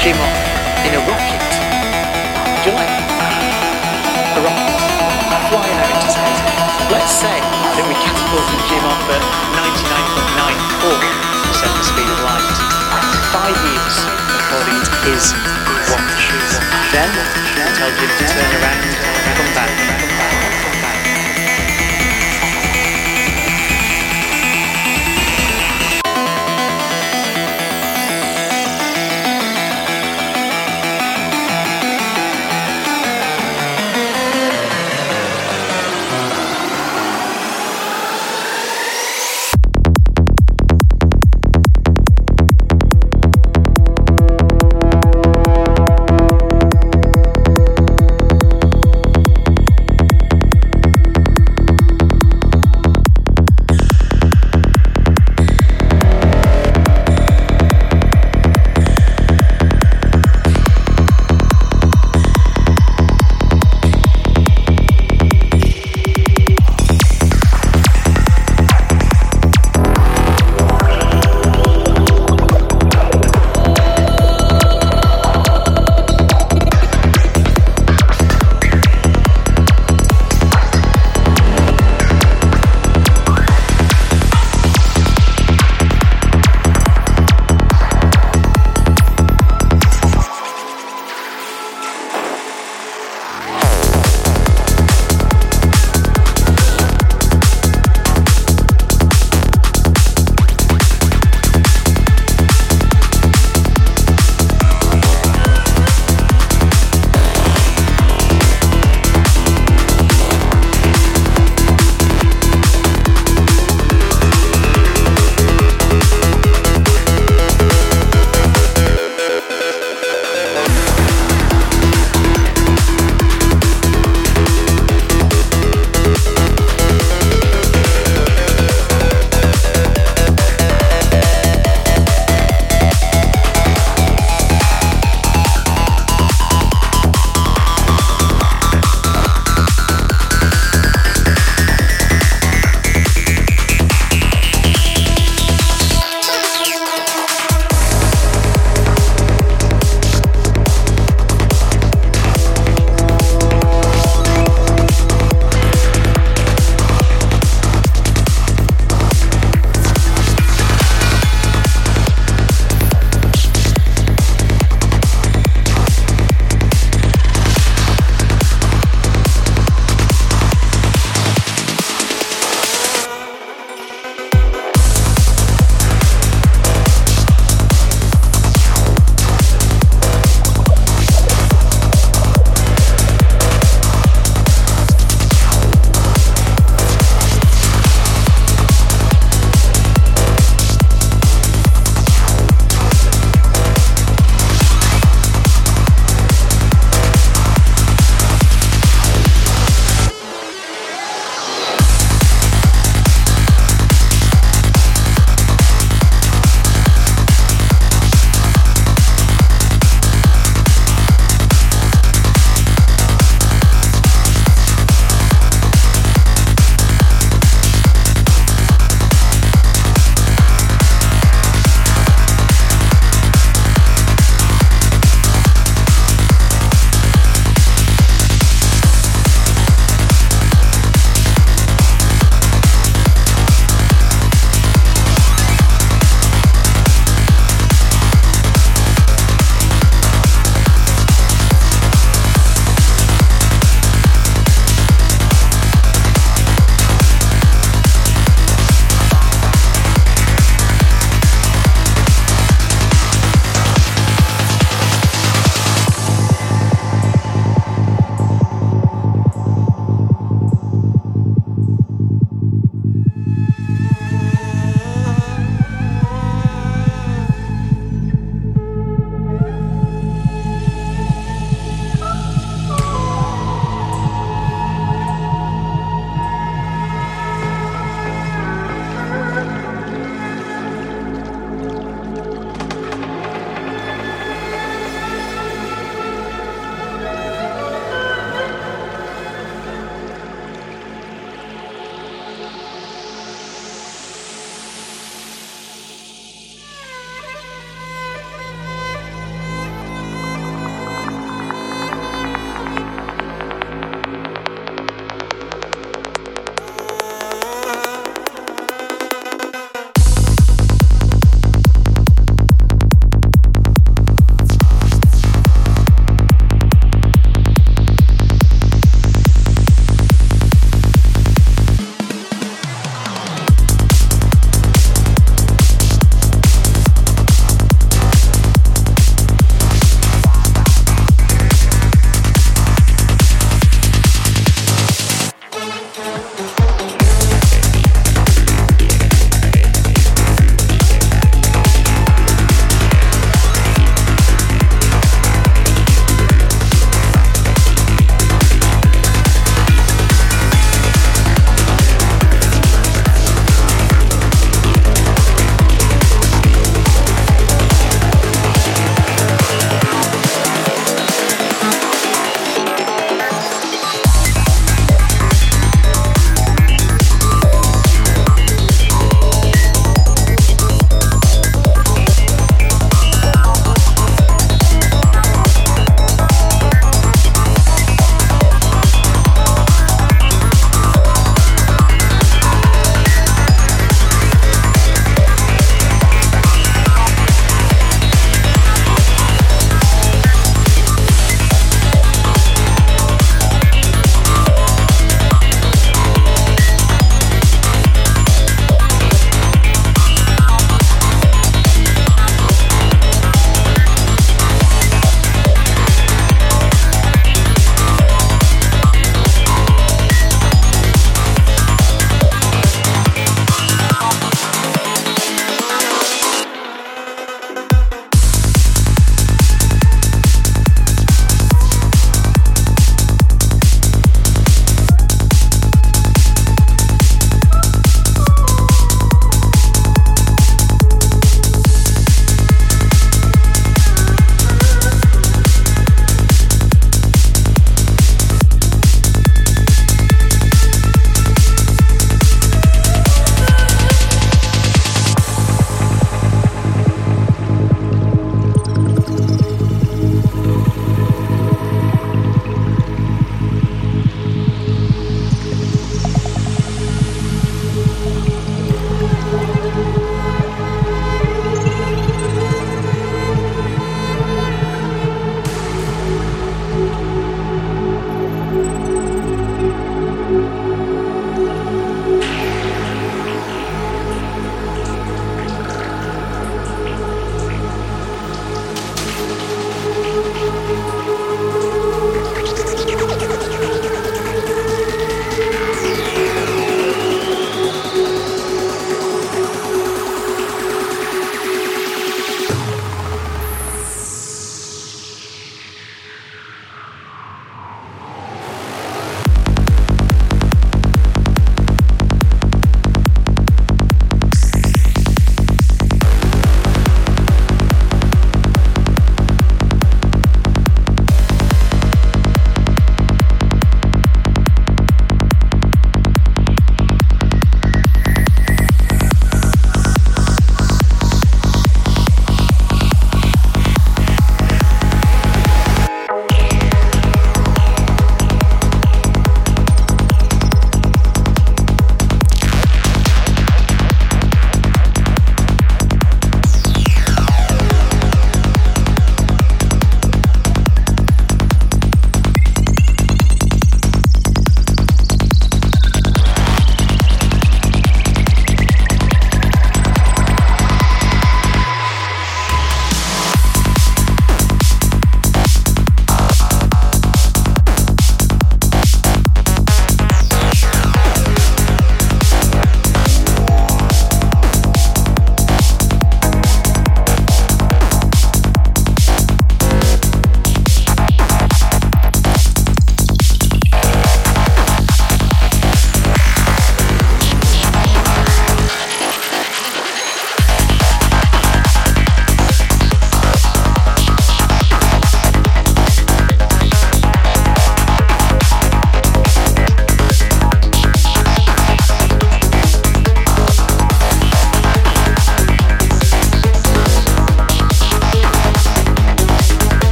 Jim off in a rocket. Do you like a rocket? Flying out into space. Let's say that we catapulted Jim off at 99.94% the speed of light. Five years, according to his watch. Then, tell Jim to turn around and come back.